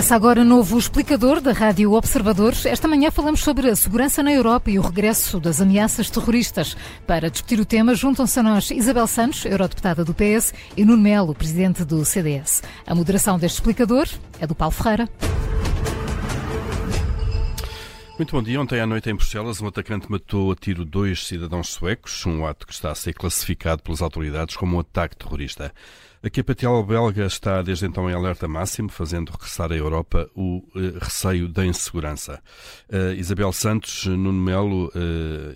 Começa agora o novo explicador da Rádio Observadores. Esta manhã falamos sobre a segurança na Europa e o regresso das ameaças terroristas. Para discutir o tema, juntam-se a nós Isabel Santos, eurodeputada do PS, e Nuno Melo, presidente do CDS. A moderação deste explicador é do Paulo Ferreira. Muito bom dia. Ontem à noite em Bruxelas, um atacante matou a tiro dois cidadãos suecos, um ato que está a ser classificado pelas autoridades como um ataque terrorista. A capital belga está desde então em alerta máximo, fazendo regressar à Europa o uh, receio da insegurança. Uh, Isabel Santos, Nuno Melo, uh,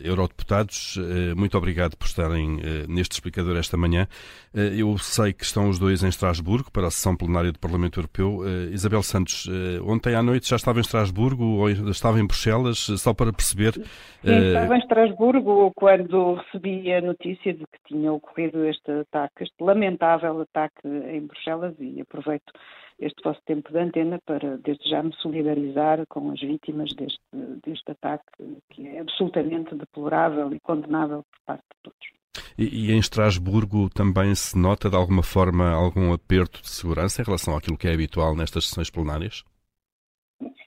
eurodeputados, muito obrigado por estarem neste explicador esta manhã. eu sei que estão os dois em Estrasburgo para a sessão plenária do Parlamento Europeu. Isabel Santos, ontem à noite já estava em Estrasburgo ou estava em Bruxelas, só para perceber. Sim, estava em Estrasburgo quando recebi a notícia de que tinha ocorrido este ataque, este lamentável ataque em Bruxelas e aproveito este vosso tempo de antena para, desde já, me solidarizar com as vítimas deste, deste ataque, que é absolutamente deplorável e condenável por parte de todos. E, e, em Estrasburgo também se nota de alguma forma algum aperto de segurança em relação àquilo que é habitual nestas sessões plenárias?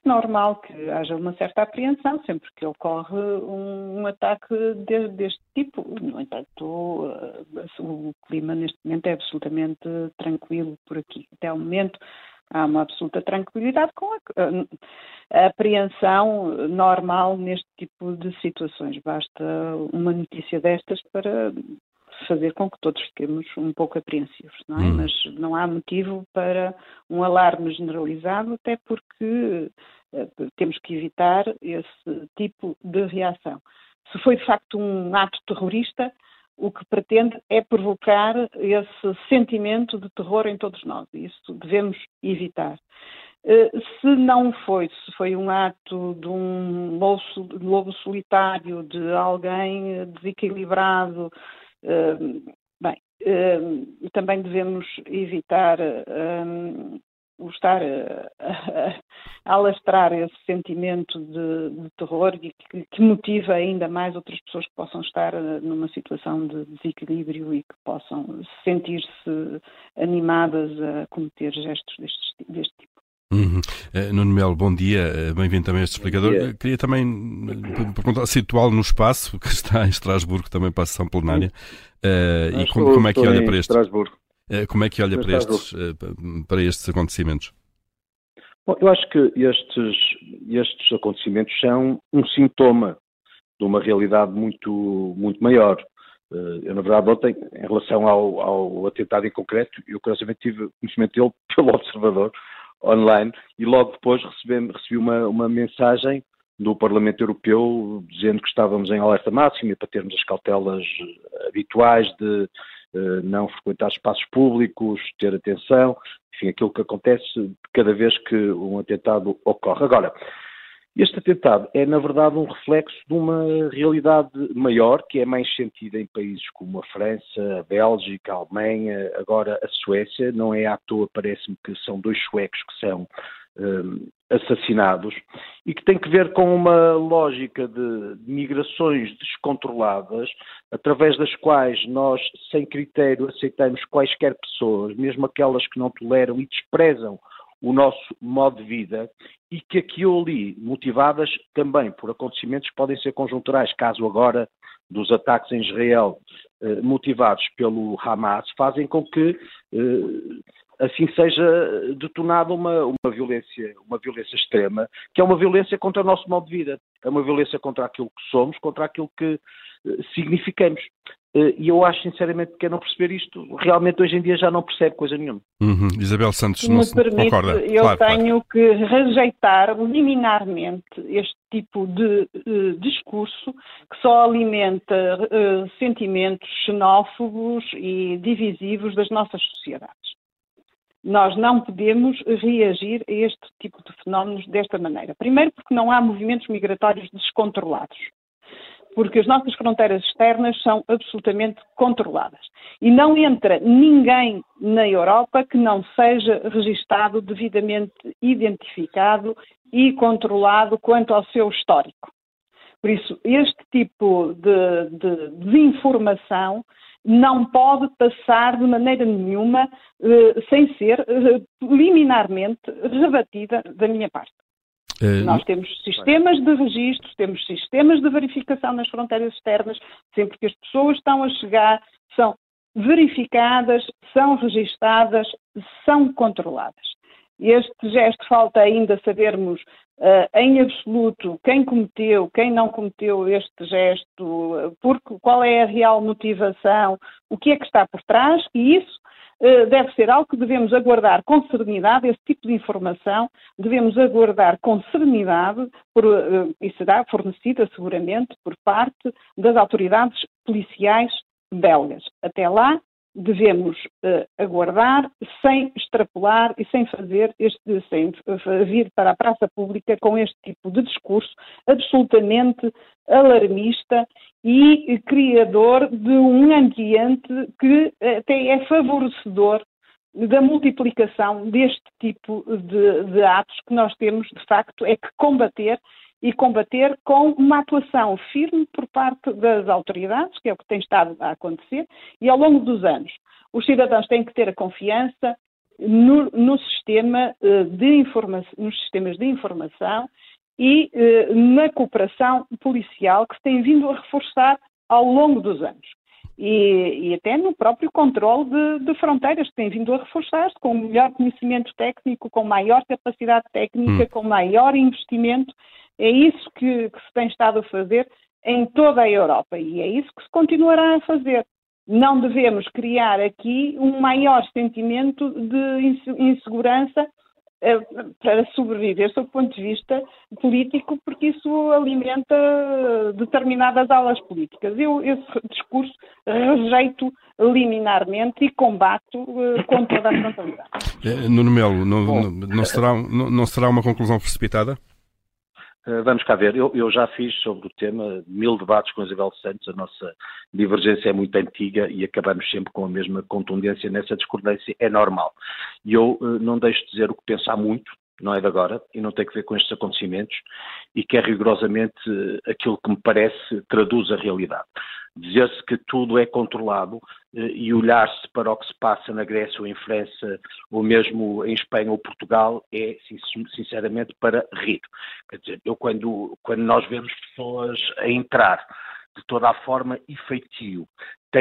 Normal que haja uma certa apreensão sempre que ocorre um, um ataque de, deste tipo. No entanto, uh, o clima neste momento é absolutamente tranquilo por aqui. Até o momento há uma absoluta tranquilidade com a, a, apreensão normal neste tipo de situações. Basta uma notícia destas para fazer com que todos fiquemos um pouco apreensivos, não é? Hum. Mas não há motivo para um alarme generalizado, até porque uh, temos que evitar esse tipo de reação. Se foi de facto um ato terrorista, o que pretende é provocar esse sentimento de terror em todos nós. Isso devemos evitar. Uh, se não foi, se foi um ato de um lobo solitário, de alguém desequilibrado, bem, também devemos evitar estar a, a, alastrar esse sentimento de, de terror que, que, motiva ainda mais outras pessoas que possam estar eh, numa situação de desequilíbrio e que possam sentir-se animadas a cometer gestos deste, deste tipo. Uhum. Uh, Nuno Melo, bom dia, uh, bem-vindo também a este explicador. Uh, queria também uh, perguntar, situá-lo no espaço, que está em Estrasburgo também para a sessão plenária, e como, como, é que olha para estes, como é que olha para estes, para estes acontecimentos? Bom, eu acho que estes, estes acontecimentos são um sintoma de uma realidade muito, muito maior. Eu, na verdade, ontem, em relação ao, ao atentado em concreto, eu curiosamente tive conhecimento dele pelo observador, online e logo depois recebi, recebi uma, uma mensagem do Parlamento Europeu dizendo que estávamos em alerta máxima para termos as cautelas habituais de uh, não frequentar espaços públicos, ter atenção, enfim, aquilo que acontece cada vez que um atentado ocorre. Agora, este atentado é, na verdade, um reflexo de uma realidade maior, que é mais sentida em países como a França, a Bélgica, a Alemanha, agora a Suécia. Não é à toa, parece-me que são dois suecos que são um, assassinados e que tem que ver com uma lógica de, de migrações descontroladas, através das quais nós, sem critério, aceitamos quaisquer pessoas, mesmo aquelas que não toleram e desprezam o nosso modo de vida e que aqui ou ali, motivadas também por acontecimentos que podem ser conjunturais, caso agora dos ataques em Israel eh, motivados pelo Hamas, fazem com que eh, assim seja detonada uma, uma, violência, uma violência extrema, que é uma violência contra o nosso modo de vida, é uma violência contra aquilo que somos, contra aquilo que eh, significamos. Eh, e eu acho sinceramente que quem não perceber isto, realmente hoje em dia já não percebe coisa nenhuma. Uhum. Isabel Santos, não se permite, concorda? Eu claro, tenho claro. que rejeitar liminarmente este tipo de uh, discurso que só alimenta uh, sentimentos xenófobos e divisivos das nossas sociedades. Nós não podemos reagir a este tipo de fenómenos desta maneira. Primeiro, porque não há movimentos migratórios descontrolados porque as nossas fronteiras externas são absolutamente controladas. E não entra ninguém na Europa que não seja registado, devidamente identificado e controlado quanto ao seu histórico. Por isso, este tipo de, de desinformação não pode passar de maneira nenhuma eh, sem ser eh, liminarmente rebatida da minha parte. Uh, Nós temos sistemas de registro, temos sistemas de verificação nas fronteiras externas, sempre que as pessoas estão a chegar, são verificadas, são registadas, são controladas. Este gesto falta ainda sabermos uh, em absoluto quem cometeu, quem não cometeu este gesto, porque, qual é a real motivação, o que é que está por trás, e isso deve ser algo que devemos aguardar com serenidade, esse tipo de informação devemos aguardar com serenidade por, uh, e será fornecida seguramente por parte das autoridades policiais belgas. Até lá, devemos uh, aguardar sem extrapolar e sem fazer este, sem vir para a praça pública com este tipo de discurso absolutamente alarmista e criador de um ambiente que até é favorecedor da multiplicação deste tipo de, de atos que nós temos, de facto, é que combater e combater com uma atuação firme por parte das autoridades, que é o que tem estado a acontecer, e ao longo dos anos. Os cidadãos têm que ter a confiança no, no sistema eh, de informação, nos sistemas de informação e eh, na cooperação policial que se tem vindo a reforçar ao longo dos anos. E, e, até no próprio controle de, de, fronteiras, que tem vindo a reforçar-se com melhor conhecimento técnico, com maior capacidade técnica, hum. com maior investimento é isso que, que se tem estado a fazer em toda a Europa e é isso que se continuará a fazer não devemos criar aqui um maior sentimento de insegurança eh, para sobreviver sob o ponto de vista político, porque isso alimenta determinadas alas políticas. Eu esse discurso rejeito liminarmente e combato eh, com toda a frontalidade. Eh, Nuno Melo, não, não, não, será, não, não será uma conclusão precipitada? Eh, vamos cá ver, eu, eu, já fiz sobre o tema mil debates com Isabel Santos, a nossa divergência é muito antiga e acabamos sempre com a mesma contundência nessa discordância, é normal. E eu uh, não deixo de dizer o que penso há muito, não é de agora, e não tem que ver com estes acontecimentos, e que é rigorosamente aquilo que me parece traduz a realidade dizer-se que tudo é controlado eh, e olhar-se para o que se passa na Grécia ou em França ou mesmo em Espanha ou Portugal é sinceramente para rir. Quer dizer, eu quando, quando nós vemos pessoas a entrar de toda a forma e feitio.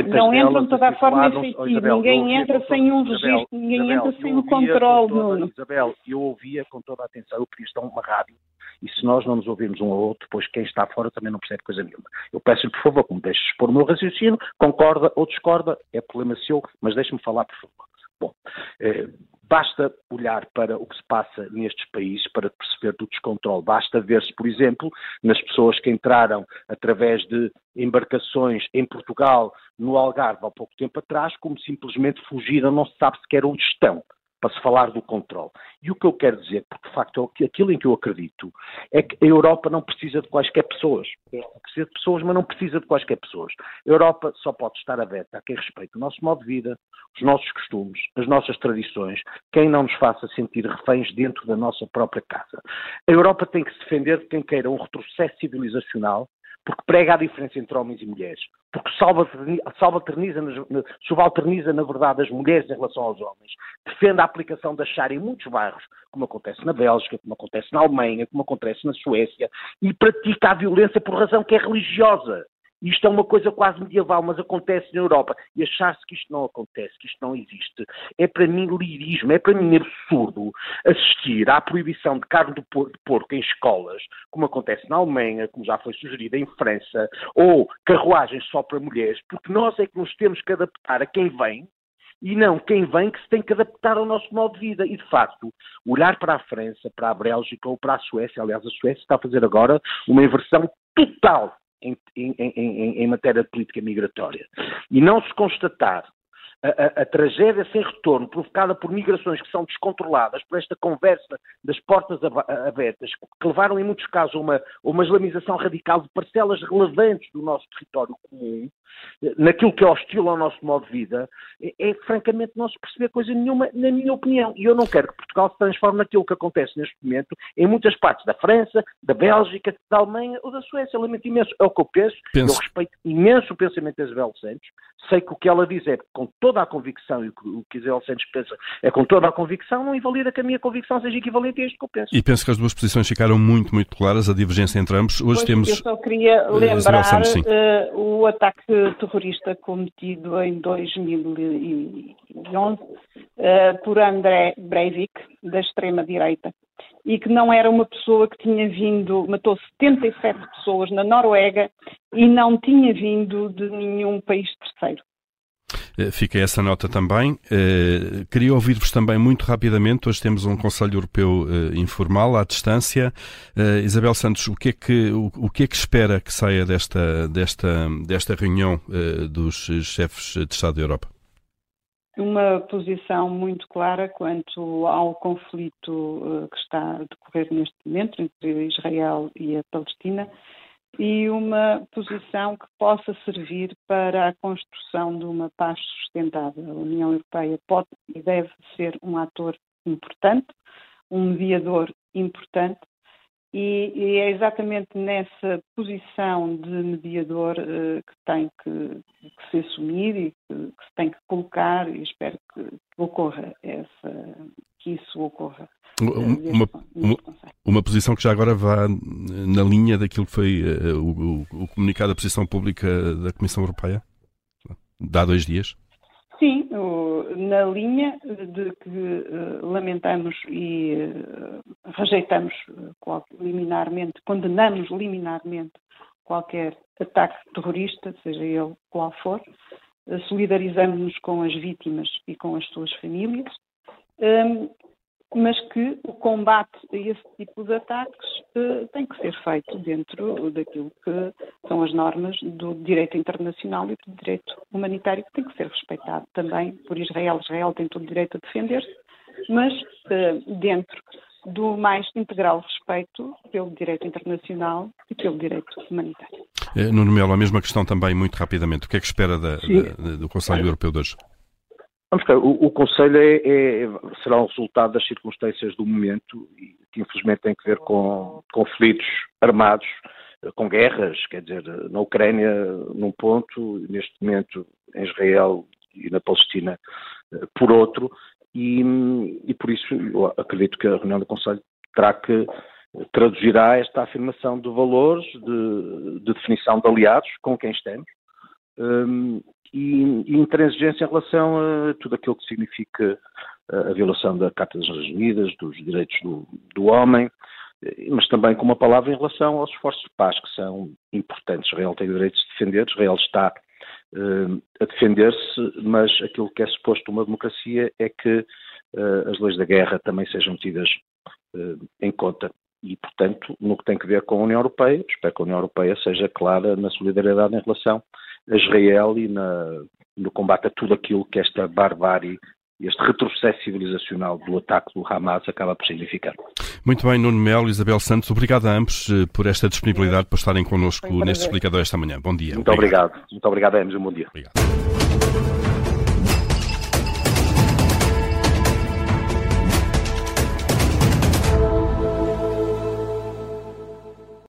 não entram de toda a forma e feitio. Isabel, ninguém entra sem um registro, ninguém Isabel, entra sem um controle. Toda, Isabel, eu ouvia com toda a atenção, eu queria estar uma rádio e se nós não nos ouvimos um ao outro, depois quem está fora também não percebe coisa nenhuma. Eu peço-lhe, por favor, que me deixe expor o meu raciocínio, concorda ou discorda, é problema seu, mas deixe-me falar, por favor. Bom, eh, basta olhar para o que se passa nestes países para perceber do descontrole. Basta ver-se, por exemplo, nas pessoas que entraram através de embarcações em Portugal, no Algarve, há pouco tempo atrás, como simplesmente fugiram, não se sabe sequer onde estão para se falar do controle. E o que eu quero dizer, porque de facto aquilo em que eu acredito, é que a Europa não precisa de quaisquer pessoas. Precisa de pessoas, mas não precisa de quaisquer pessoas. A Europa só pode estar aberta a quem respeita o nosso modo de vida, os nossos costumes, as nossas tradições, quem não nos faça sentir reféns dentro da nossa própria casa. A Europa tem que se defender de quem queira um retrocesso civilizacional porque prega a diferença entre homens e mulheres, porque subalterniza, subalterniza, na verdade, as mulheres em relação aos homens, defende a aplicação da Sharia em muitos bairros, como acontece na Bélgica, como acontece na Alemanha, como acontece na Suécia, e pratica a violência por razão que é religiosa. Isto é uma coisa quase medieval, mas acontece na Europa. E achar-se que isto não acontece, que isto não existe, é para mim lirismo, é para mim absurdo assistir à proibição de carne de porco em escolas, como acontece na Alemanha, como já foi sugerido em França, ou carruagens só para mulheres, porque nós é que nos temos que adaptar a quem vem e não quem vem que se tem que adaptar ao nosso modo de vida. E, de facto, olhar para a França, para a Bélgica ou para a Suécia, aliás, a Suécia está a fazer agora uma inversão total em, em, em, em matéria de política migratória. E não se constatar a, a, a, tragédia sem retorno provocada por migrações que são descontroladas, por esta conversa das portas abertas, que levaram em muitos casos a uma, uma islamização radical de parcelas relevantes do nosso território comum, naquilo que é hostil ao nosso modo de vida, é, é, francamente não se perceber coisa nenhuma, na minha opinião. E eu não quero que Portugal se transforme naquilo que acontece neste momento em muitas partes da França, da Bélgica, da Alemanha ou da Suécia. Lamento imenso. É o que eu penso. penso. Eu respeito imenso o pensamento da Isabel Santos. Sei que o que ela diz é com toda a convicção e o que Isabel Santos pensa é com toda a convicção, não invalida que a minha convicção seja equivalente a isto que eu penso. E penso que as duas posições ficaram muito, muito claras, a divergência entre ambos. Hoje pois, temos. Eu só queria lembrar Santos, uh, o ataque terrorista cometido em 2011 uh, eh, por André Breivik, da extrema-direita, e que não era uma pessoa que tinha vindo, matou 77 pessoas na Noruega e não tinha vindo de nenhum país terceiro. Eh, fica essa nota também. Eh, queria ouvir-vos também muito rapidamente. Hoje temos um Conselho Europeu eh, informal, à distância. Isabel Santos, o que é que, o, que, é que espera que saia desta, desta, desta reunião dos chefes de Estado da Europa? Uma posição muito clara quanto ao conflito que está a decorrer neste momento entre Israel e a Palestina e uma posição que possa servir para a construção de uma paz sustentável. A União Europeia pode e deve ser um ator importante, um mediador importante, e, e é exatamente nessa posição de mediador uh, que tem que, que, se assumir e que, que, se tem que colocar, e espero que, que ocorra essa, que isso ocorra. Uma, uma, uma, posição que já agora vá na linha daquilo que foi uh, o, o, comunicado da posição pública da Comissão Europeia? Dá dois dias? Sim, na linha de que uh, lamentamos e uh, rejeitamos liminarmente, condenamos liminarmente qualquer ataque terrorista, seja ele qual for, solidarizamos-nos com as vítimas e com as suas famílias. Mas que o combate a esse tipo de ataques uh, tem que ser feito dentro daquilo que são as normas do direito internacional e do direito humanitário, que tem que ser respeitado também por Israel. Israel tem todo o direito a defender-se, mas uh, dentro do mais integral respeito pelo direito internacional e pelo direito humanitário. Eh, Nuno Melo, a mesma questão também, muito rapidamente. O que é que espera da, da, do Conselho Europeu de hoje? Vamos cá, o, o Conselho é, é, será um resultado das circunstâncias do momento, que infelizmente tem que ver com conflitos armados, com guerras, quer dizer, na Ucrânia num ponto, neste momento em Israel e na Palestina por outro, e, e por isso eu acredito que a reunião do Conselho terá que traduzirá esta afirmação de valores, de, de definição de aliados com quem estamos, um, e, e intransigência em relação a tudo aquilo que significa a violação da Carta das Nações Unidas, dos direitos do, do homem, mas também com uma palavra em relação aos esforços de paz, que são importantes. Israel tem o direito de se defender, Israel está uh, a defender-se, mas aquilo que é suposto uma democracia é que uh, as leis da guerra também sejam tidas uh, em conta. E, portanto, no que tem a ver com a União Europeia, espero que a União Europeia seja clara na solidariedade em relação a Israel e na, no combate a tudo aquilo que esta barbárie este retrocesso civilizacional do ataque do Hamas acaba por significar. Muito bem, Nuno Melo, Isabel Santos, obrigado a ambos eh, por esta disponibilidade para estarem connosco neste explicador esta manhã. Bom dia. Muito obrigado. obrigado. Muito obrigado a ambos um bom dia. Obrigado.